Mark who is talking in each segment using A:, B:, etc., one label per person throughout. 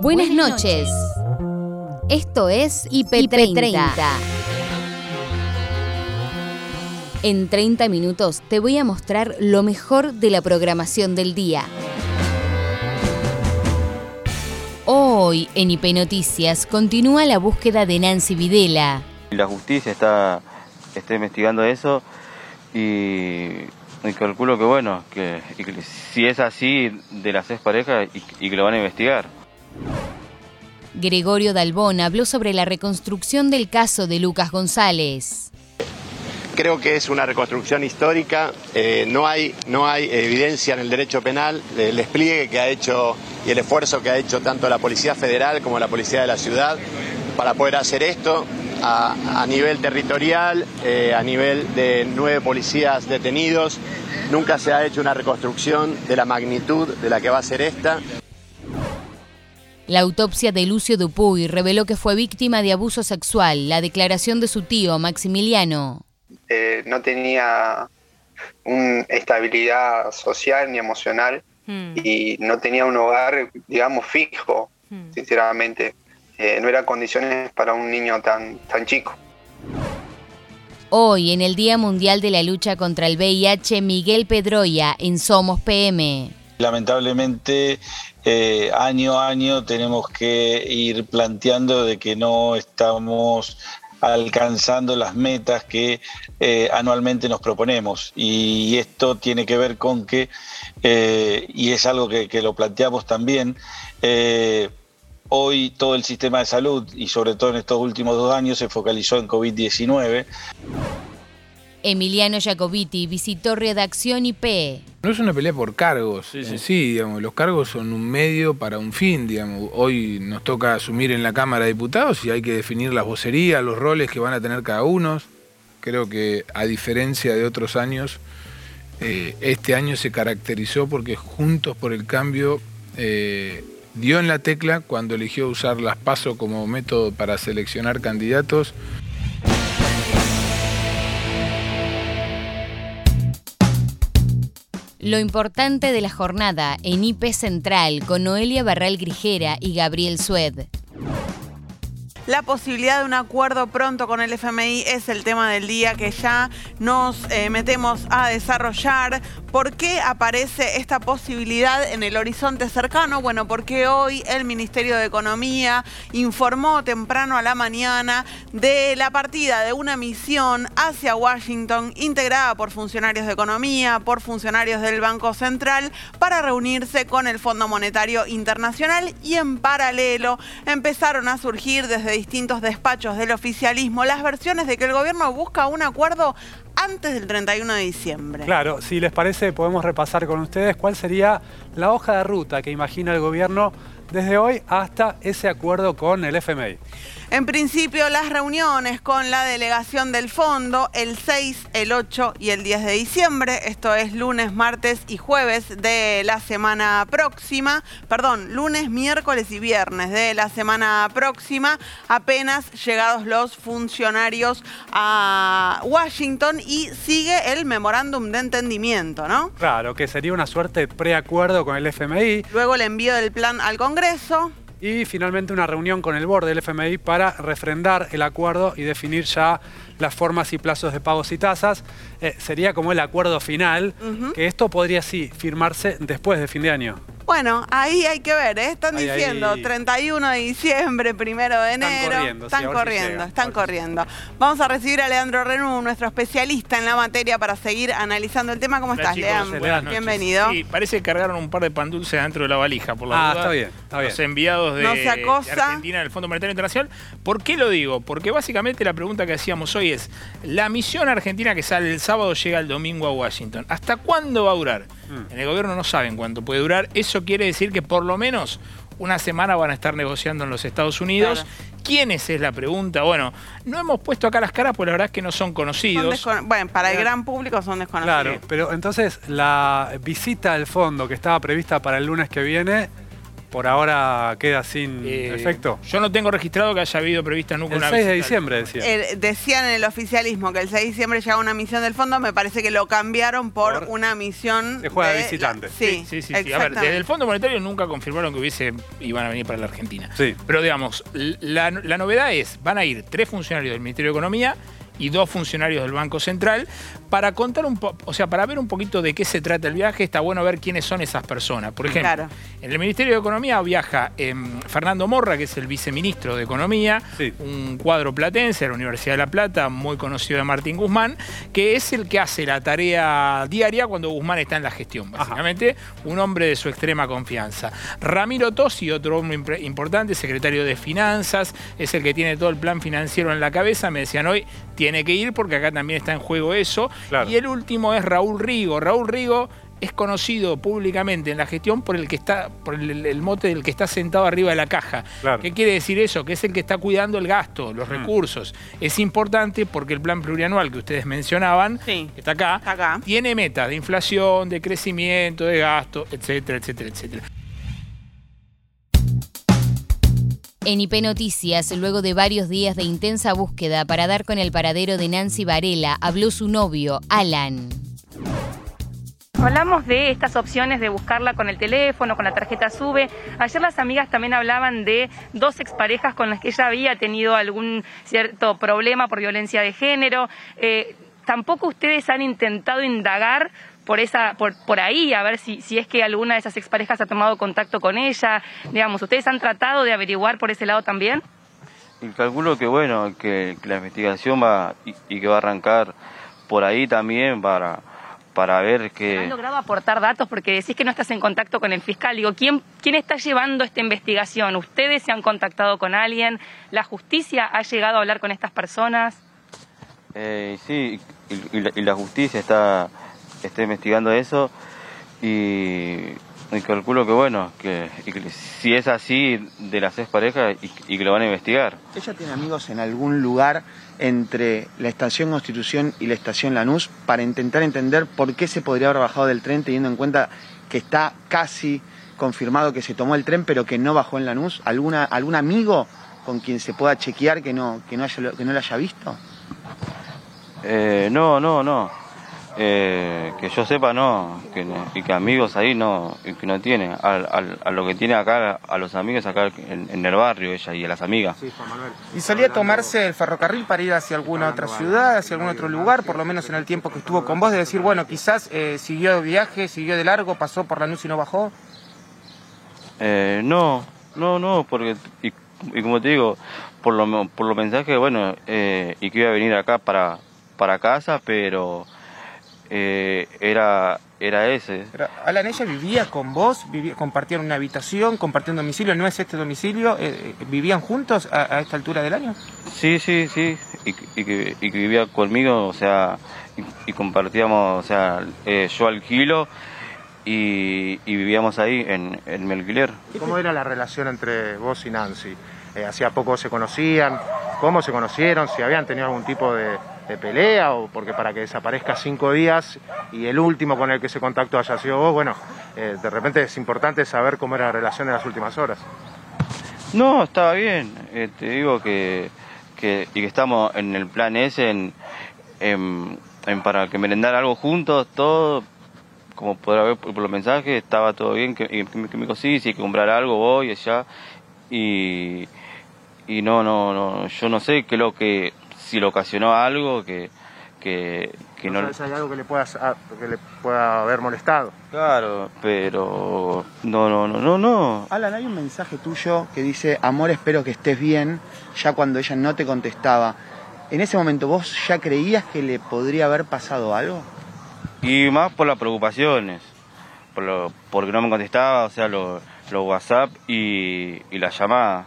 A: Buenas noches. Esto es IP30. En 30 minutos te voy a mostrar lo mejor de la programación del día. Hoy en IP Noticias continúa la búsqueda de Nancy Videla.
B: La justicia está, está investigando eso y, y calculo que bueno, que, y que si es así de las seis parejas y, y que lo van a investigar.
A: Gregorio Dalbón habló sobre la reconstrucción del caso de Lucas González.
C: Creo que es una reconstrucción histórica, eh, no, hay, no hay evidencia en el derecho penal del despliegue que ha hecho y el esfuerzo que ha hecho tanto la Policía Federal como la Policía de la Ciudad para poder hacer esto a, nivel territorial, eh, a nivel de nueve policías detenidos. Nunca se ha hecho una reconstrucción de la magnitud de la que va a ser esta.
A: La autopsia de Lucio Dupuy reveló que fue víctima de abuso sexual. La declaración de su tío, Maximiliano.
D: Eh, no tenía una estabilidad social ni emocional
A: Hmm.
D: y no tenía un hogar, digamos, fijo,
A: Hmm.
D: sinceramente. Eh, no eran condiciones para un niño tan, tan chico.
A: Hoy, en el Día Mundial de la Lucha contra el VIH, Miguel Pedroya en Somos PM.
E: Lamentablemente, eh, año a año tenemos que ir planteando de que no estamos alcanzando las metas que eh, anualmente nos proponemos. Y esto tiene que ver con que, eh, y es algo que, lo planteamos también, hoy todo el sistema de salud, y sobre todo en estos últimos dos años, se focalizó en COVID-19.
A: Emiliano Jacobiti visitó Redacción IP.
F: No es una pelea por cargos, en sí, digamos, los cargos son un medio para un fin, digamos. Hoy nos toca asumir en la Cámara de Diputados y hay que definir las vocerías, los roles que van a tener cada uno. Creo que a diferencia de otros años, eh, este año se caracterizó porque Juntos por el Cambio eh, dio en la tecla cuando eligió usar las PASO como método para seleccionar candidatos.
A: Lo importante de la jornada en IP Central con Noelia Barral Grijera y Gabriel Sued.
G: La posibilidad de un acuerdo pronto con el FMI es el tema del día que ya nos eh, metemos a desarrollar. ¿Por qué aparece esta posibilidad en el horizonte cercano? Bueno, porque hoy el Ministerio de Economía informó temprano a la mañana de la partida de una misión hacia Washington integrada por funcionarios de economía, por funcionarios del Banco Central, para reunirse con el Fondo Monetario Internacional y en paralelo empezaron a surgir desde distintos despachos del oficialismo las versiones de que el gobierno busca un acuerdo antes del 31 de diciembre.
H: Claro, si les parece, podemos repasar con ustedes cuál sería la hoja de ruta que imagina el gobierno desde hoy hasta ese acuerdo con el FMI.
G: En principio, las reuniones con la delegación del fondo el 6, el 8 y el 10 de diciembre, esto es lunes, martes y jueves de la semana próxima, perdón, lunes, miércoles y viernes de la semana próxima, apenas llegados los funcionarios a Washington y sigue el memorándum de entendimiento, ¿no?
H: Claro, que sería una suerte de preacuerdo con el FMI
G: Luego el envío del plan al Congreso.
H: Y finalmente una reunión con el board del FMI para refrendar el acuerdo y definir ya las formas y plazos de pagos y tasas. Eh, sería como el acuerdo final, que esto podría sí firmarse después de fin de año.
G: Bueno, ahí hay que ver, ¿eh? están
H: Ahí,
G: diciendo
H: ahí.
G: 31 de diciembre, primero de
H: Están
G: enero.
H: corriendo, sí,
G: están
H: si
G: corriendo, están
H: ver si
G: corriendo. Vamos a recibir a Leandro Renú, nuestro especialista en la materia, para seguir analizando el tema. ¿Cómo
I: Hola,
G: estás,
I: chicos,
G: Leandro?
H: buenas noches.
G: Bienvenido.
I: Sí, parece que cargaron un par de pan dulces dentro de la valija, por la
H: Ah,
I: duda.
H: está bien, está bien.
I: Los enviados de,
G: No se acosa.
I: de Argentina del Fondo Monetario Internacional. ¿Por qué lo digo? Porque básicamente la pregunta que hacíamos hoy es, la misión argentina que sale el sábado llega el domingo a Washington. ¿Hasta cuándo va a durar?
H: Mm.
I: En el gobierno no saben cuánto puede durar. Eso quiere decir que por lo menos una semana van a estar negociando en los Estados Unidos.
G: Claro.
I: ¿Quiénes es la pregunta? Bueno, no hemos puesto acá las caras, porque la verdad es que no son
G: Son
I: conocidos.
G: bueno, para el gran público son desconocidos.
H: Claro, pero entonces la visita del fondo que estaba prevista para el lunes que viene por ahora queda sin
I: Eh,
H: efecto.
I: Yo no tengo registrado que haya habido prevista nunca
H: El
I: una
H: 6 de diciembre decía.
G: Eh, decían en el oficialismo que el 6 de diciembre llegaba una misión del fondo, me parece que lo cambiaron por,
H: Por-
G: una misión
H: Se juega de visitante.
G: Sí,
I: Sí, sí, sí. A ver, desde el Fondo Monetario nunca confirmaron que hubiese iban a venir para la Argentina.
H: Sí.
I: Pero digamos, la, la novedad es, van a ir tres funcionarios del Ministerio de Economía y dos funcionarios del Banco Central para contar un poco, o sea, para ver un poquito de qué se trata el viaje, está bueno ver quiénes son esas personas. Por ejemplo,
G: Claro.
I: en el Ministerio de Economía viaja em, Fernando Morra, que es el viceministro de Economía,
H: Sí.
I: un cuadro platense de la Universidad de La Plata, muy conocido de Martín Guzmán, que es el que hace la tarea diaria cuando Guzmán está en la gestión, básicamente, un hombre de su extrema confianza. Ramiro Tosi, otro hombre importante, secretario de Finanzas, es el que tiene todo el plan financiero en la cabeza, me decían hoy, tiene que ir porque acá también está en juego eso.
H: Claro.
I: Y el último es Raúl Rigo. Raúl Rigo es conocido públicamente en la gestión por el que está, por el, el mote del que está sentado arriba de la caja.
H: Claro.
I: ¿Qué quiere decir eso? Que es el que está cuidando el gasto, los recursos. Es importante porque el plan plurianual que ustedes mencionaban,
G: Sí.
I: que está acá,
G: Está acá.
I: tiene metas de inflación, de crecimiento, de gasto, etcétera, etcétera, etcétera.
A: En IP Noticias, luego de varios días de intensa búsqueda para dar con el paradero de Nancy Varela, habló su novio, Alan.
J: Hablamos de estas opciones de buscarla con el teléfono, con la tarjeta SUBE. Ayer las amigas también hablaban de dos exparejas con las que ella había tenido algún cierto problema por violencia de género. Eh, Tampoco ustedes han intentado indagar por esa, por, por ahí, a ver si, si es que alguna de esas exparejas ha tomado contacto con ella. Digamos, ¿ustedes han tratado de averiguar por ese lado también?
B: Y calculo que bueno, que, que la investigación va y, y que va a arrancar por ahí también para, para ver
J: ¿Han
B: que...
J: logrado aportar datos? Porque decís que no estás en contacto con el fiscal. Digo, ¿quién, ¿quién está llevando esta investigación? ¿Ustedes se han contactado con alguien? ¿La justicia ha llegado a hablar con estas personas?
B: Eh, sí, y, y la, y la justicia está, está investigando eso y, y calculo que bueno, que, y que si es así de las ex parejas y, y que lo van a investigar.
K: ¿Ella tiene amigos en algún lugar entre la estación Constitución y la estación Lanús para intentar entender por qué se podría haber bajado del tren teniendo en cuenta que está casi confirmado que se tomó el tren pero que no bajó en Lanús? ¿Alguna, ¿Algún amigo con quien se pueda chequear que no, que no, haya, que no lo haya visto?
B: Eh, no, no, no. Eh, que yo sepa no, que no- y que amigos ahí no, y que no tiene. Al- al- a lo que tiene acá, a los amigos acá en, en el barrio ella y a las amigas.
L: ¿Y solía tomarse el ferrocarril para ir hacia alguna otra ciudad, hacia algún otro lugar, por lo menos en el tiempo que estuvo con vos, de decir, bueno, quizás eh, siguió de viaje, siguió de largo, pasó por la luz y no bajó?
B: Eh, no, no, no, porque, y, y como te digo, por lo, por los mensajes, bueno, eh, y que iba a venir acá para, para casa, pero eh, era, era ese.
L: Pero, Alan, ella vivía con vos, vivía, compartían una habitación, compartían domicilio, ¿no es este domicilio? Eh, eh, ¿Vivían juntos a, a esta altura del año?
B: Sí, sí, sí, y, y que, y que vivía conmigo, o sea, y, y compartíamos, o sea, eh, yo alquilo y, y vivíamos ahí en, en mi alquiler.
M: ¿Cómo era la relación entre vos y Nancy? Eh, ¿Hacía poco se conocían? ¿Cómo se conocieron? ¿Si habían tenido algún tipo de, de pelea? ¿O porque para que desaparezca cinco días y el último con el que se contactó haya sido vos? Bueno, eh, de repente es importante saber cómo era la relación en las últimas horas.
B: No, estaba bien. Eh, te digo que, que, y que estamos en el plan ese, en, en- para que merendar algo juntos, todo, como podrá ver por, los mensajes, estaba todo bien, que, que me- dijo, sí, si hay que comprar algo, voy allá. Y, y no, no, no, yo no sé qué lo que, si le ocasionó algo, que, que, que
M: ¿No
B: no...
M: sabes hay algo que le, pueda, que le pueda haber molestado?
B: Claro, pero no, no, no, no, no.
K: Alan, hay un mensaje tuyo que dice, amor, espero que estés bien, ya cuando ella no te contestaba. En ese momento, ¿vos ya creías que le podría haber pasado algo?
B: Y más por las preocupaciones, por lo, porque no me contestaba, o sea, los los WhatsApp y, y las llamadas.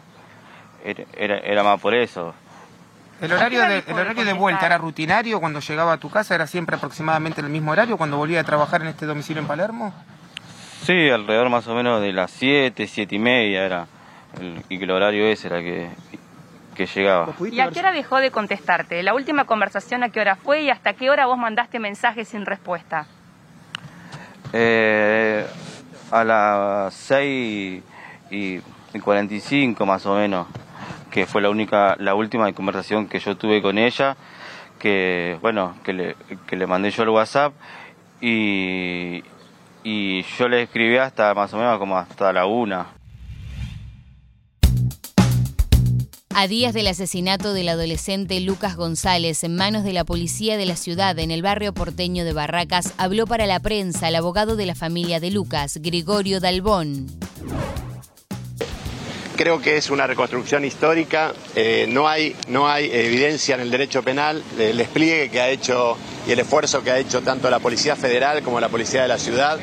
B: Era, era, era más por eso.
L: ¿El horario, de, el horario de vuelta era rutinario cuando llegaba a tu casa? ¿Era siempre aproximadamente el mismo horario cuando volvía a trabajar en este domicilio en Palermo?
B: Sí, alrededor más o menos de las 7, 7 y media era. el- y que el horario ese era que, que llegaba.
J: ¿Y a qué hora dejó de contestarte? ¿La última conversación a qué hora fue y hasta qué hora vos mandaste mensajes sin respuesta?
B: Eh, a las 6 y, 45 más o menos, que fue la única, la última conversación que yo tuve con ella, que bueno, que le, que le mandé yo el WhatsApp y, y yo le escribí hasta más o menos como hasta la una.
A: A días del asesinato del adolescente Lucas González en manos de la policía de la ciudad en el barrio porteño de Barracas, habló para la prensa el abogado de la familia de Lucas, Gregorio Dalbón.
C: Creo que es una reconstrucción histórica, eh, no, hay, no hay evidencia en el derecho penal del despliegue que ha hecho y el esfuerzo que ha hecho tanto la Policía Federal como la Policía de la Ciudad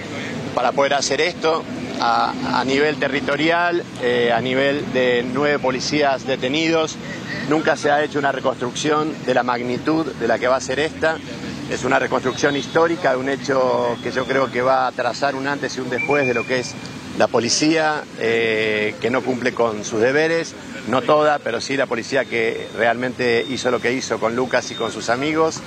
C: para poder hacer esto a, nivel territorial, eh, a nivel de nueve policías detenidos. Nunca se ha hecho una reconstrucción de la magnitud de la que va a ser esta. Es una reconstrucción histórica de un hecho que yo creo que va a trazar un antes y un después de lo que es la policía eh, que no cumple con sus deberes, no toda, pero sí la policía que realmente hizo lo que hizo con Lucas y con sus amigos.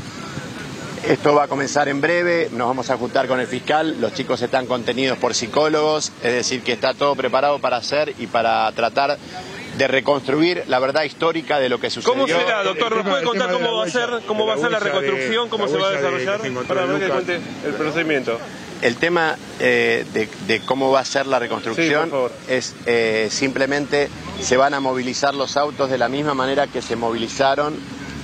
C: Esto va a comenzar en breve, nos vamos a juntar con el fiscal, los chicos están contenidos por psicólogos, es decir, que está todo preparado para hacer y para tratar de reconstruir la verdad histórica de lo que sucedió.
N: ¿Cómo será, doctor? ¿Nos puede contar cómo va a ser, cómo va a ser la reconstrucción, cómo se va a desarrollar? Para ver que cuente el procedimiento.
C: El tema eh, de, cómo va a ser la reconstrucción es eh, simplemente se van a movilizar los autos de la misma manera que se movilizaron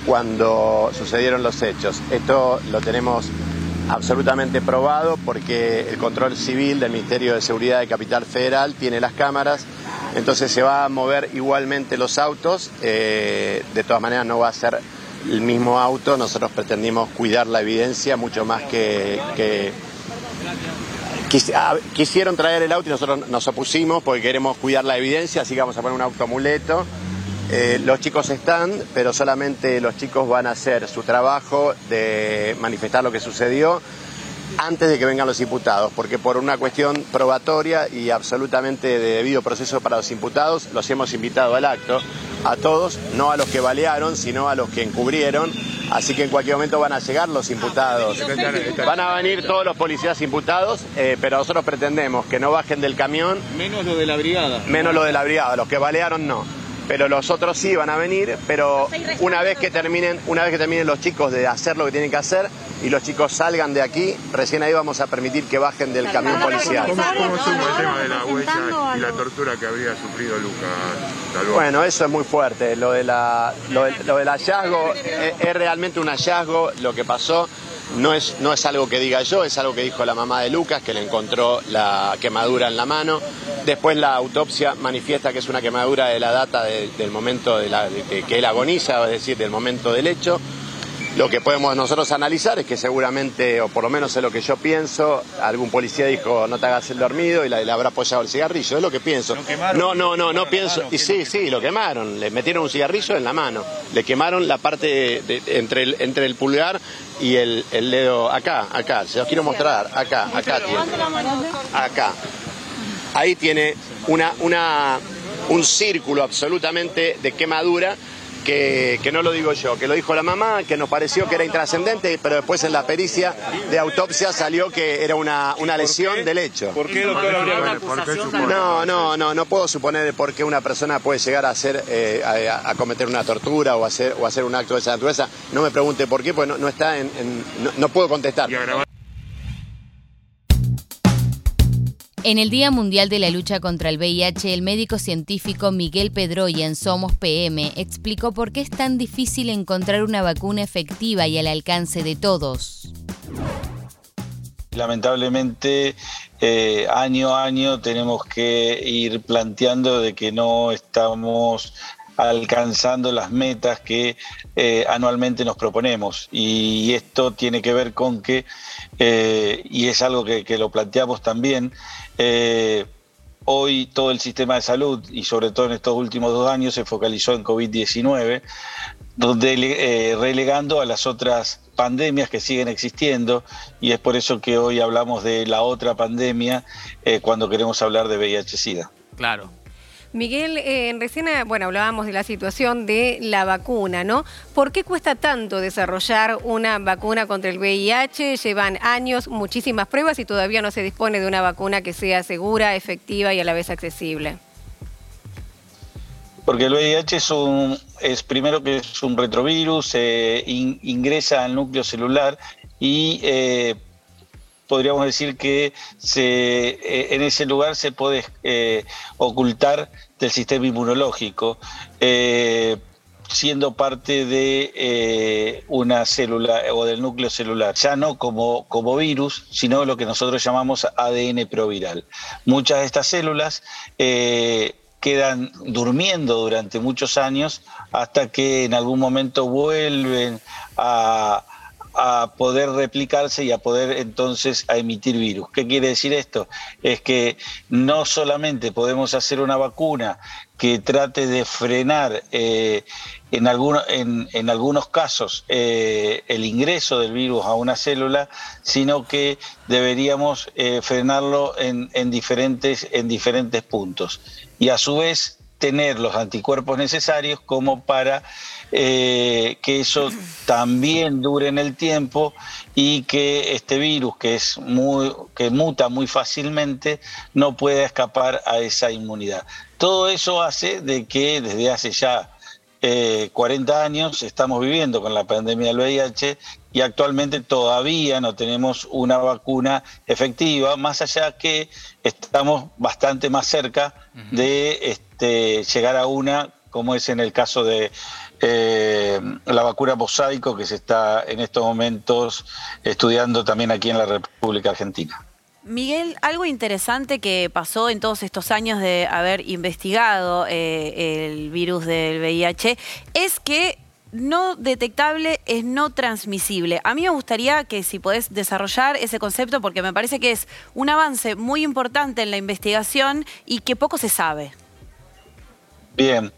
C: cuando sucedieron los hechos. Esto lo tenemos absolutamente probado porque el control civil del Ministerio de Seguridad de Capital Federal tiene las cámaras, entonces se va a mover igualmente los autos, eh, de todas maneras no va a ser el mismo auto, nosotros pretendimos cuidar la evidencia mucho más que, que quisieron traer el auto y nosotros nos opusimos porque queremos cuidar la evidencia, así que vamos a poner un autoamuleto. Eh, los chicos están, pero solamente los chicos van a hacer su trabajo de manifestar lo que sucedió antes de que vengan los imputados, porque por una cuestión probatoria y absolutamente de debido proceso para los imputados, los hemos invitado al acto, a todos, no a los que balearon, sino a los que encubrieron, así que en cualquier momento van a llegar los imputados. Van a venir todos los policías imputados, eh, pero nosotros pretendemos que no bajen del camión.
N: Menos lo de la brigada.
C: Menos lo de la brigada, los que balearon no pero los otros sí van a venir, pero una vez que terminen, una vez que terminen los chicos de hacer lo que tienen que hacer y los chicos salgan de aquí, recién ahí vamos a permitir que bajen del camión policial.
O: ¿Cómo, suma el tema de la huella y la tortura que habría sufrido Lucas?
C: Bueno, eso es muy fuerte. Lo, de la, lo, del hallazgo es realmente un hallazgo, lo que pasó. No es, no es algo que diga yo, es algo que dijo la mamá de Lucas, que le encontró la quemadura en la mano. Después la autopsia manifiesta que es una quemadura de la data del momento de, la, que él agoniza, es decir, del momento del hecho. Lo que podemos nosotros analizar es que seguramente, o por lo menos es lo que yo pienso, algún policía dijo no te hagas el dormido y le, habrá apoyado el cigarrillo, es lo que pienso. No, no, no, no pienso. Y sí, sí, lo quemaron, le metieron un cigarrillo en la mano, le quemaron la parte entre, el, entre el pulgar y el, dedo acá, acá, se los quiero mostrar, acá, acá tiene. Acá. Ahí tiene una, una, un círculo absolutamente de quemadura que, no lo digo yo, que lo dijo la mamá, que nos pareció que era intrascendente, pero después en la pericia de autopsia salió que era una, una lesión del hecho.
N: ¿Por qué, doctor, habría
C: No, no, no, no puedo suponer por qué una persona puede llegar a hacer, eh, a, cometer una tortura o hacer, o hacer un acto de esa naturaleza. No me pregunte por qué, porque no, está en, no, puedo contestar.
A: En el Día Mundial de la Lucha contra el VIH, el médico científico Miguel Pedroya en Somos PM explicó por qué es tan difícil encontrar una vacuna efectiva y al alcance de todos.
E: Lamentablemente, eh, año a año tenemos que ir planteando de que no estamos alcanzando las metas que eh, anualmente nos proponemos. Y esto tiene que ver con que, eh, y es algo que, lo planteamos también, eh, hoy todo el sistema de salud, y sobre todo en estos últimos dos años, se focalizó en COVID-19, donde relegando a las otras pandemias que siguen existiendo, y es por eso que hoy hablamos de la otra pandemia cuando queremos hablar de VIH-Sida.
P: Claro, Miguel, eh, recién eh, bueno, hablábamos de la situación de la vacuna, ¿no? ¿Por qué cuesta tanto desarrollar una vacuna contra el VIH? Llevan años, muchísimas pruebas y todavía no se dispone de una vacuna que sea segura, efectiva y a la vez accesible.
E: Porque el VIH es un, es primero que es un retrovirus, ingresa al núcleo celular y eh, podríamos decir que se, eh, en ese lugar se puede ocultar del sistema inmunológico, siendo parte de una célula o del núcleo celular, ya no como, como virus, sino lo que nosotros llamamos ADN proviral. Muchas de estas células quedan durmiendo durante muchos años hasta que en algún momento vuelven a, poder replicarse y a poder entonces a emitir virus. ¿Qué quiere decir esto? Es que no solamente podemos hacer una vacuna que trate de frenar eh, en, en, algunos casos eh, el ingreso del virus a una célula, sino que deberíamos eh, frenarlo en, en, diferentes, en diferentes puntos y a su vez tener los anticuerpos necesarios como para eh, que eso también dure en el tiempo y que este virus que es muy que muta muy fácilmente no pueda escapar a esa inmunidad. Todo eso hace de que desde hace ya 40 eh, años estamos viviendo con la pandemia del VIH y actualmente todavía no tenemos una vacuna efectiva, más allá que estamos bastante más cerca de este, llegar a una, como es en el caso de eh, la vacuna mosaico que se está en estos momentos estudiando también aquí en la República Argentina.
Q: Miguel, algo interesante que pasó en todos estos años de haber investigado eh, el virus del VIH es que no detectable es no transmisible. A mí me gustaría que si podés desarrollar ese concepto porque me parece que es un avance muy importante en la investigación y que poco se sabe.
E: Bien.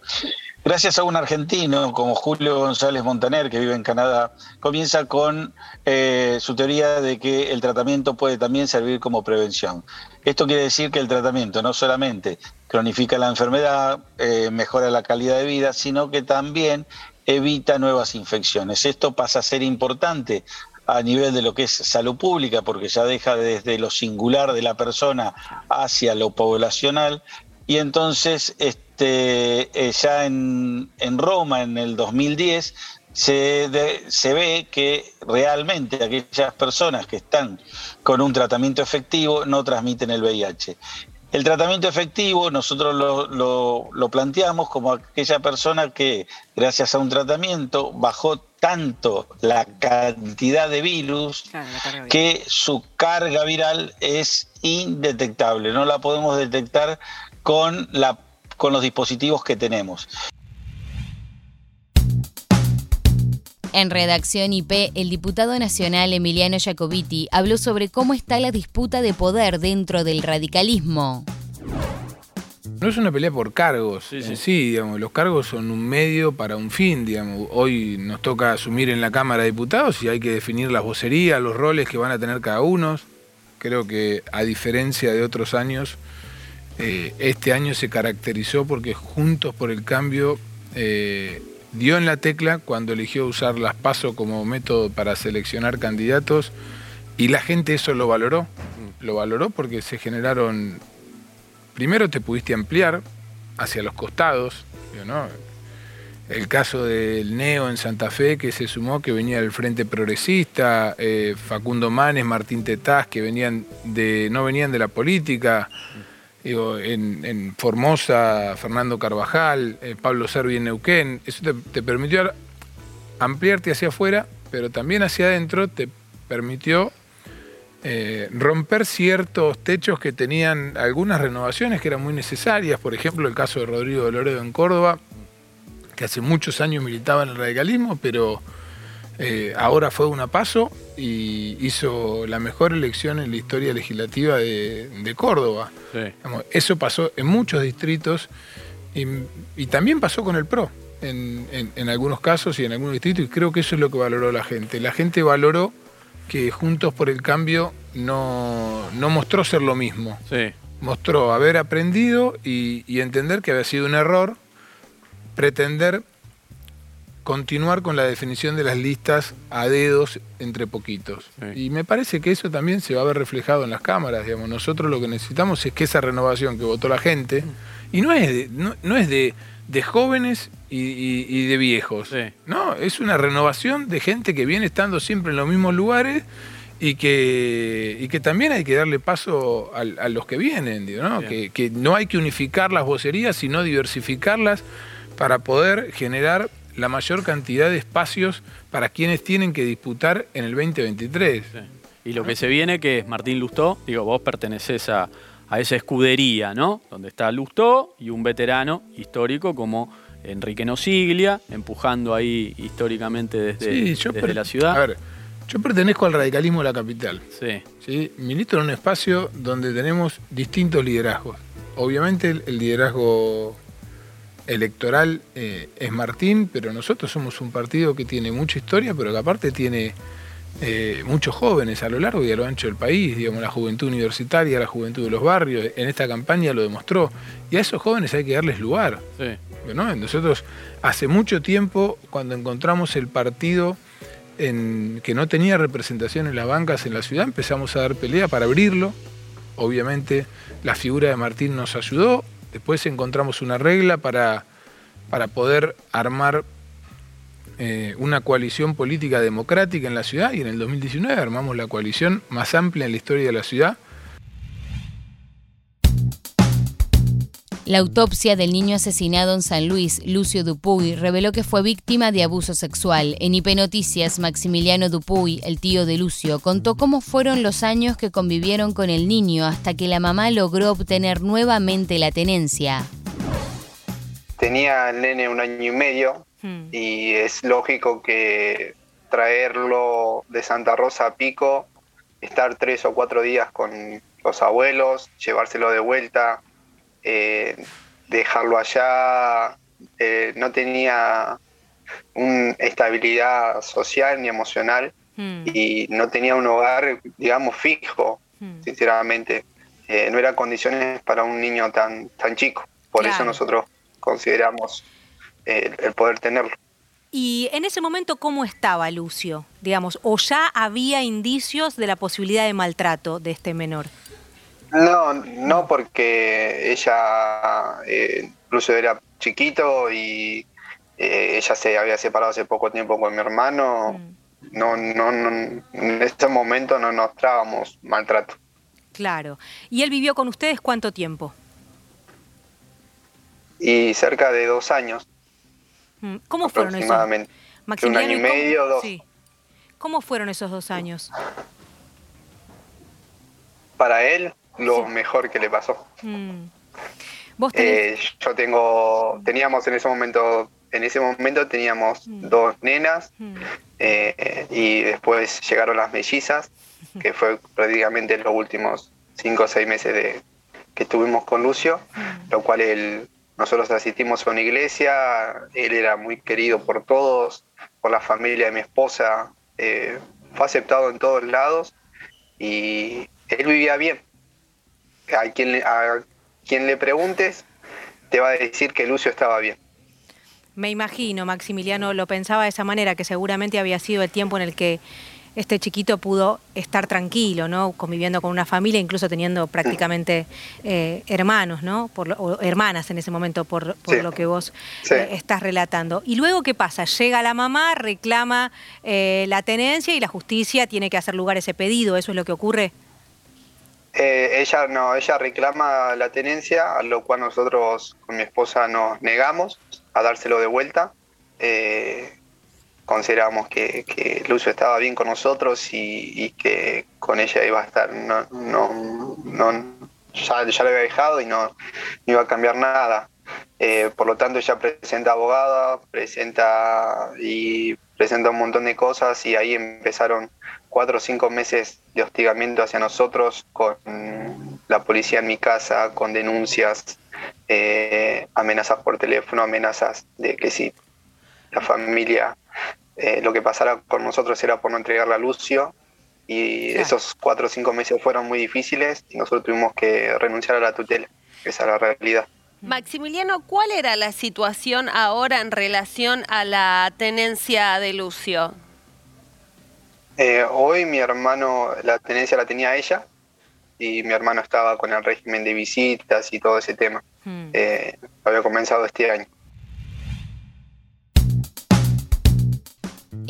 E: Gracias a un argentino como Julio González Montaner, que vive en Canadá, comienza con eh, su teoría de que el tratamiento puede también servir como prevención. Esto quiere decir que el tratamiento no solamente cronifica la enfermedad, eh, mejora la calidad de vida, sino que también evita nuevas infecciones. Esto pasa a ser importante a nivel de lo que es salud pública, porque ya deja desde lo singular de la persona hacia lo poblacional, y entonces este, eh, ya en, Roma en el 2010 se, se ve que realmente aquellas personas que están con un tratamiento efectivo no transmiten el VIH. El tratamiento efectivo nosotros lo, planteamos como aquella persona que gracias a un tratamiento bajó tanto la cantidad de virus que su carga viral es indetectable, no la podemos detectar con, la, con los dispositivos que tenemos.
A: En Redacción IP, el diputado nacional Emiliano Jacobiti habló sobre cómo está la disputa de poder dentro del radicalismo.
F: No es una pelea por cargos, sí, sí. digamos, los cargos son un medio para un fin, digamos. Hoy nos toca asumir en la Cámara de Diputados y hay que definir las vocerías, los roles que van a tener cada uno. Creo que a diferencia de otros años, eh, este año se caracterizó porque Juntos por el Cambio eh, dio en la tecla cuando eligió usar las PASO como método para seleccionar candidatos y la gente eso lo valoró. Lo valoró porque se generaron, primero te pudiste ampliar hacia los costados, el caso del Neo en Santa Fe que se sumó, que venía del Frente Progresista, eh, Facundo Manes, Martín Tetaz, que venían de, no venían de la política, Digo, en, Formosa, Fernando Carvajal, eh, Pablo Servi en Neuquén, eso te, permitió ampliarte hacia afuera, pero también hacia adentro te permitió eh, romper ciertos techos que tenían algunas renovaciones que eran muy necesarias, por ejemplo el caso de Rodrigo de Loredo en Córdoba, que hace muchos años militaba en el radicalismo, pero eh, ahora fue una paso y hizo la mejor elección en la historia legislativa de, Córdoba. eso pasó en muchos distritos y, también pasó con el PRO en, algunos casos y en algunos distritos y creo que eso es lo que valoró la gente. La gente valoró que Juntos por el Cambio no, mostró ser lo mismo. Mostró haber aprendido y entender que había sido un error pretender continuar con la definición de las listas a dedos entre poquitos. Y me parece que eso también se va a ver reflejado en las cámaras. Digamos. Nosotros lo que necesitamos es que esa renovación que votó la gente, y no es de, no, es de, jóvenes y, de viejos, no, es una renovación de gente que viene estando siempre en los mismos lugares y que, y que también hay que darle paso a, los que vienen, ¿no? Que, que no hay que unificar las vocerías, sino diversificarlas para poder generar la mayor cantidad de espacios para quienes tienen que disputar en el 2023.
R: Y lo que se viene, que es Martín Lustó, digo, vos perteneces a, esa escudería, ¿no? Donde está Lustó y un veterano histórico como Enrique Nosiglia, empujando ahí históricamente desde, la ciudad.
F: A ver, yo pertenezco al radicalismo de la capital. Sí. ¿sí? Milito en un espacio donde tenemos distintos liderazgos. Obviamente el liderazgo electoral eh, es Martín, pero nosotros somos un partido que tiene mucha historia, pero que aparte tiene eh, muchos jóvenes a lo largo y a lo ancho del país, digamos, la juventud universitaria, la juventud de los barrios, en esta campaña lo demostró. Y a esos jóvenes hay que darles lugar. Nosotros hace mucho tiempo, cuando encontramos el partido en, que no tenía representación en las bancas en la ciudad, empezamos a dar pelea para abrirlo. Obviamente la figura de Martín nos ayudó, Después encontramos una regla para, para poder armar eh, una coalición política democrática en la ciudad y en el 2019 armamos la coalición más amplia en la historia de la ciudad
A: La autopsia del niño asesinado en San Luis, Lucio Dupuy, reveló que fue víctima de abuso sexual. En IP Noticias, Maximiliano Dupuy, el tío de Lucio, contó cómo fueron los años que convivieron con el niño hasta que la mamá logró obtener nuevamente la tenencia.
D: Tenía el nene un año y medio hmm. y es lógico que traerlo de Santa Rosa a Pico, estar tres o cuatro días con los abuelos, llevárselo de vuelta, eh, dejarlo allá, eh, no tenía una estabilidad social ni emocional hmm. y no tenía un hogar, digamos, fijo, hmm. sinceramente. Eh, no eran condiciones para un niño tan, tan chico. Por eso nosotros consideramos el poder tenerlo.
Q: Y en ese momento, ¿cómo estaba Lucio? Digamos, ¿o ya había indicios de la posibilidad de maltrato de este menor?
D: No, no porque ella eh, incluso era chiquito y eh, ella se había separado hace poco tiempo con mi hermano. Mm. No, no, no, en ese momento no nos trábamos maltrato.
Q: Claro. ¿Y él vivió con ustedes cuánto tiempo?
D: Y cerca de dos años.
Q: Mm, ¿Cómo fueron esos?
D: Un año y medio, dos.
Q: ¿Cómo fueron esos dos años?
D: Para él, lo mejor que le pasó. Mm. Eh, yo tengo, teníamos en ese momento, en ese momento teníamos mm. dos nenas mm. eh, y después llegaron las mellizas, que fue prácticamente los últimos cinco o seis meses de, que estuvimos con Lucio, lo cual él, nosotros asistimos a una iglesia, él era muy querido por todos, por la familia de mi esposa, eh, fue aceptado en todos lados y él vivía bien a quien, le, a quien le preguntes te va a decir que Lucio estaba bien.
Q: Me imagino, Maximiliano lo pensaba de esa manera, que seguramente había sido el tiempo en el que este chiquito pudo estar tranquilo, ¿no? Conviviendo con una familia, incluso teniendo prácticamente eh, hermanos, ¿no? Por, o hermanas en ese momento, por, lo que vos eh, estás relatando. Y luego, ¿qué pasa? Llega la mamá, reclama eh, la tenencia y la justicia tiene que hacer lugar a ese pedido. ¿Eso es lo que ocurre?
D: Eh, ella no, ella reclama la tenencia, a lo cual nosotros con mi esposa nos negamos a dárselo de vuelta. Eh, consideramos que, que, Lucio estaba bien con nosotros y, que con ella iba a estar, no, no, ya, ya lo había dejado y no, iba a cambiar nada. Eh, por lo tanto, ella presenta abogada, presenta y presenta un montón de cosas y ahí empezaron cuatro o cinco meses de hostigamiento hacia nosotros con la policía en mi casa, con denuncias, eh, amenazas por teléfono, amenazas de que si la familia, eh, lo que pasara con nosotros era por no entregarla a Lucio. Y esos cuatro o cinco meses fueron muy difíciles y nosotros tuvimos que renunciar a la tutela. Esa es la realidad.
S: Maximiliano, ¿cuál era la situación ahora en relación a la tenencia de Lucio?
D: Eh, hoy mi hermano, la tenencia la tenía ella y mi hermano estaba con el régimen de visitas y todo ese tema. Eh, había comenzado este año.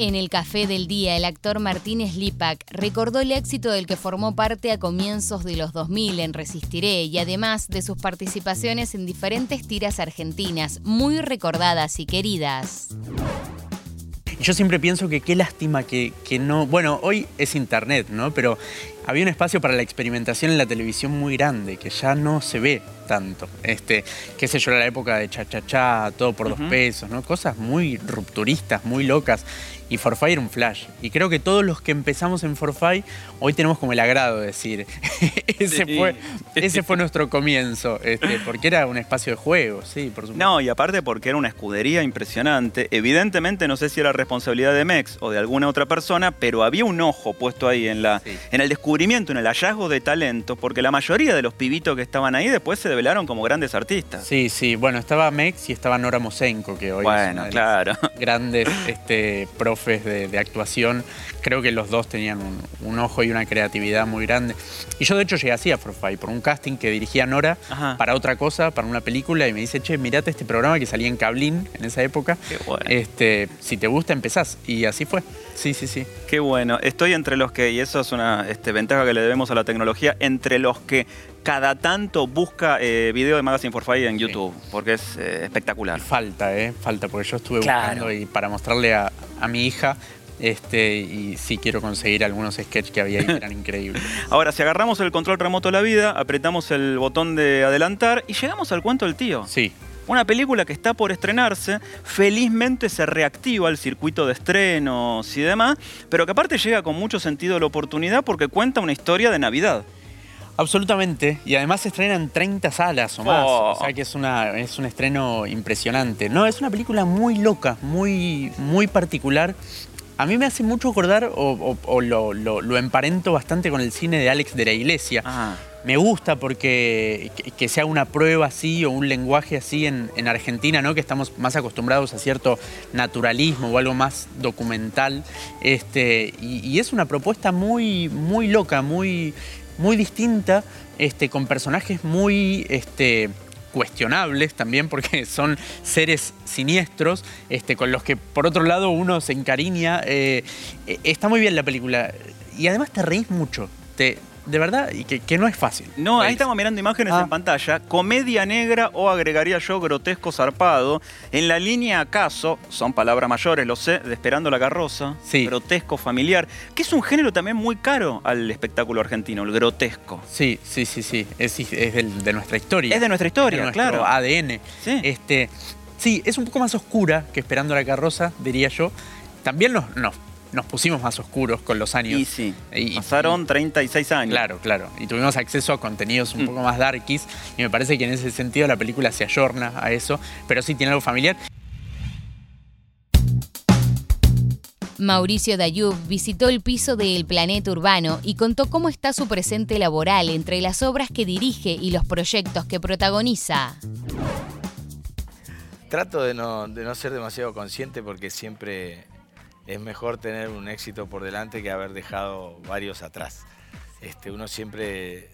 A: En el Café del Día, el actor Martínez Lipak recordó el éxito del que formó parte a comienzos de los 2000 en Resistiré y además de sus participaciones en diferentes tiras argentinas, muy recordadas y queridas.
T: Yo siempre pienso que qué lástima que, que no... Bueno, hoy es internet, ¿no? Pero había un espacio para la experimentación en la televisión muy grande, que ya no se ve tanto. Este, qué sé yo, la época de cha cha cha, todo por dos pesos, ¿no? Cosas muy rupturistas, muy locas. Y Forfait era un flash. Y creo que todos los que empezamos en Forfait, hoy tenemos como el agrado de decir, ese,
U: Sí.
T: fue, ese fue nuestro comienzo, este, porque era un espacio de juego, sí, por supuesto.
U: No, y aparte porque era una escudería impresionante. Evidentemente, no sé si era responsabilidad de Mex o de alguna otra persona, pero había un ojo puesto ahí en, la, en el descubrimiento, en el hallazgo de talentos, porque la mayoría de los pibitos que estaban ahí después se develaron como grandes artistas.
T: Sí, sí, bueno, estaba Mex y estaba Nora Mosenko, que hoy es
U: Bueno,
T: una de las
U: claro.
T: grandes este, profes de, de actuación. Creo que los dos tenían un, un ojo y una creatividad muy grande. Y yo de hecho llegué así a Forfait por un casting que dirigía Nora para otra cosa, para una película, y me dice, che, mirate este programa que salía en Cablín en esa época. este, si te gusta, empezás. Y así fue. Sí, sí, sí.
U: Qué bueno. Estoy entre los que, y eso es una este, ventaja que le debemos a la tecnología, entre los que cada tanto busca eh, video de Magazine for Fire en YouTube, porque es eh, espectacular.
T: Falta, ¿eh? Falta, porque yo estuve
U: Claro.
T: buscando y para mostrarle a, a mi hija, este, y sí quiero conseguir algunos sketches que había ahí que eran increíbles.
U: Ahora, si agarramos el control remoto de la vida, apretamos el botón de adelantar y llegamos al cuento del tío.
T: Sí.
U: Una película que está por estrenarse, felizmente se reactiva el circuito de estrenos y demás, pero que aparte llega con mucho sentido la oportunidad porque cuenta una historia de Navidad.
T: Absolutamente, y además se estrena en 30 salas o más,
U: Oh.
T: o sea que es, una, es un estreno impresionante. No, es una película muy loca, muy, muy particular. A mí me hace mucho acordar, o, o- o lo, lo- lo emparento bastante con el cine de Alex de la Iglesia. Me gusta porque que, que sea una prueba así o un lenguaje así en, en Argentina, ¿no? Que estamos más acostumbrados a cierto naturalismo o algo más documental. Este, y, y es una propuesta muy, muy loca, muy, muy distinta, este, con personajes muy este, cuestionables también, porque son seres siniestros, este, con los que por otro lado uno se encariña. Eh, eh, está muy bien la película. Y además te reís mucho. Te, de verdad, y que, que no es fácil.
U: No, ahí estamos mirando imágenes
T: Ah.
U: en pantalla. Comedia negra o agregaría yo grotesco zarpado. En la línea acaso, son palabras mayores, lo sé, de Esperando la carroza. Grotesco familiar. Que es un género también muy caro al espectáculo argentino, el grotesco.
T: Sí, sí, sí, sí. Es, es del- de nuestra historia.
U: Es de nuestra historia,
T: de nuestro
U: claro.
T: ADN. Este, sí, es un poco más oscura que Esperando la carroza, diría yo. También nos, nos, nos pusimos más oscuros con los años.
U: Y sí, pasaron 36 años.
T: Claro, claro. Y tuvimos acceso a contenidos un poco más darkies. Y me parece que en ese sentido la película se ayorna a eso. Pero sí tiene algo familiar.
A: Mauricio Dayub visitó el piso de El Planeta Urbano y contó cómo está su presente laboral entre las obras que dirige y los proyectos que protagoniza.
V: Trato de no, de no ser demasiado consciente porque siempre es mejor tener un éxito por delante que haber dejado varios atrás. Este, uno siempre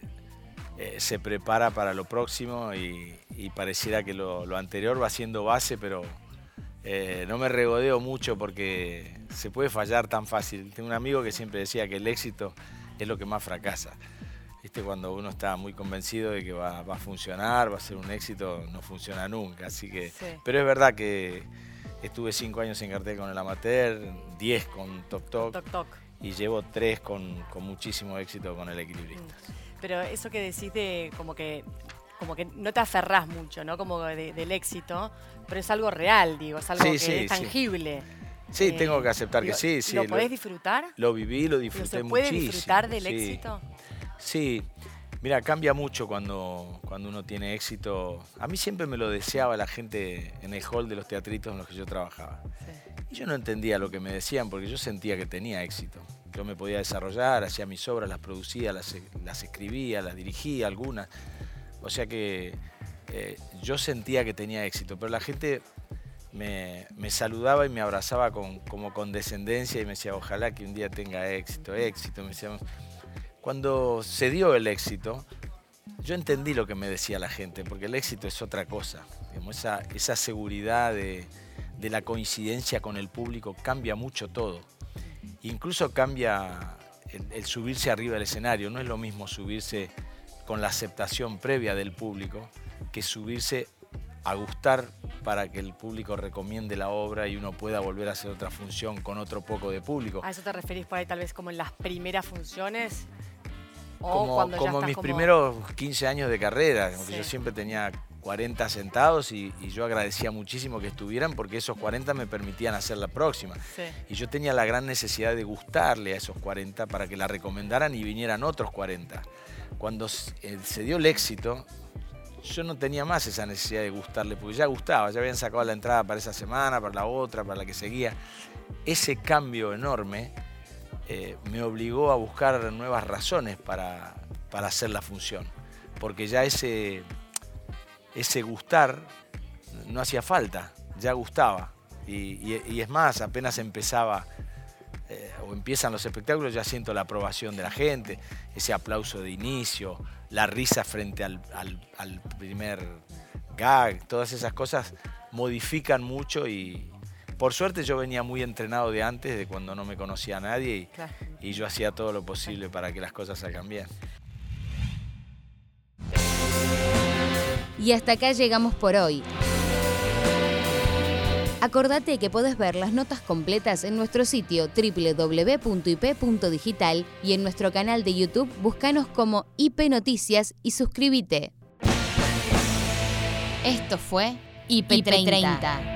V: eh, se prepara para lo próximo y, y pareciera que lo, lo anterior va siendo base, pero eh, no me regodeo mucho porque se puede fallar tan fácil. Tengo un amigo que siempre decía que el éxito es lo que más fracasa. ¿Viste? Cuando uno está muy convencido de que va, va a funcionar, va a ser un éxito, no funciona nunca. Así que,
W: Sí.
V: Pero es verdad que estuve cinco años en cartel con el amateur, 10 con
W: Toc, toc.
V: y llevo tres con, con muchísimo éxito con el equilibrista.
W: Pero eso que decís de como que como que no te aferrás mucho, ¿no? Como de- del éxito, pero es algo real, digo, es algo
V: Sí,
W: que
V: sí,
W: es tangible.
V: Sí,
W: Eh,
V: tengo que aceptar
W: digo,
V: que sí, sí.
W: ¿Lo podés disfrutar?
V: Lo viví, lo disfruté
W: ¿Se puede
V: muchísimo.
W: disfrutar del
V: sí.
W: éxito?
V: Sí, mira, cambia mucho cuando, cuando uno tiene éxito. A mí siempre me lo deseaba la gente en el hall de los teatritos en los que yo trabajaba. Y yo no entendía lo que me decían porque yo sentía que tenía éxito. Yo me podía desarrollar, hacía mis obras, las producía, las, las escribía, las dirigía algunas. O sea que eh, yo sentía que tenía éxito, pero la gente me, saludaba y me abrazaba con, como con descendencia y me decía, ojalá que un día tenga éxito, éxito. Me cuando se dio el éxito, yo entendí lo que me decía la gente, porque el éxito es otra cosa. esa, esa seguridad de, la coincidencia con el público cambia mucho todo. Incluso cambia el, subirse arriba del escenario. No es lo mismo subirse con la aceptación previa del público que subirse a gustar para que el público recomiende la obra y uno pueda volver a hacer otra función con otro poco de público.
W: ¿A eso te referís por ahí tal vez como en las primeras funciones?
V: Como, como mis primeros 15 años de carrera, yo siempre tenía 40 sentados y, yo agradecía muchísimo que estuvieran porque esos 40 me permitían hacer la próxima. Y yo tenía la gran necesidad de gustarle a esos 40 para que la recomendaran y vinieran otros 40. Cuando eh, se dio el éxito, yo no tenía más esa necesidad de gustarle, porque ya gustaba, ya habían sacado la entrada para esa semana, para la otra, para la que seguía. Ese cambio enorme eh, me obligó a buscar nuevas razones para, hacer la función, porque ya ese, ese gustar no hacía falta, ya gustaba. Y, es más, apenas empezaba eh, o empiezan los espectáculos, ya siento la aprobación de la gente, ese aplauso de inicio, la risa frente al, primer gag, todas esas cosas modifican mucho y, por suerte yo venía muy entrenado de antes, de cuando no me conocía a nadie y, yo hacía todo lo posible para que las cosas salgan bien.
A: Y hasta acá llegamos por hoy. Acordate que podés ver las notas completas en nuestro sitio www.ip.digital y en nuestro canal de YouTube búscanos como IP Noticias y suscríbete. Esto fue IP30.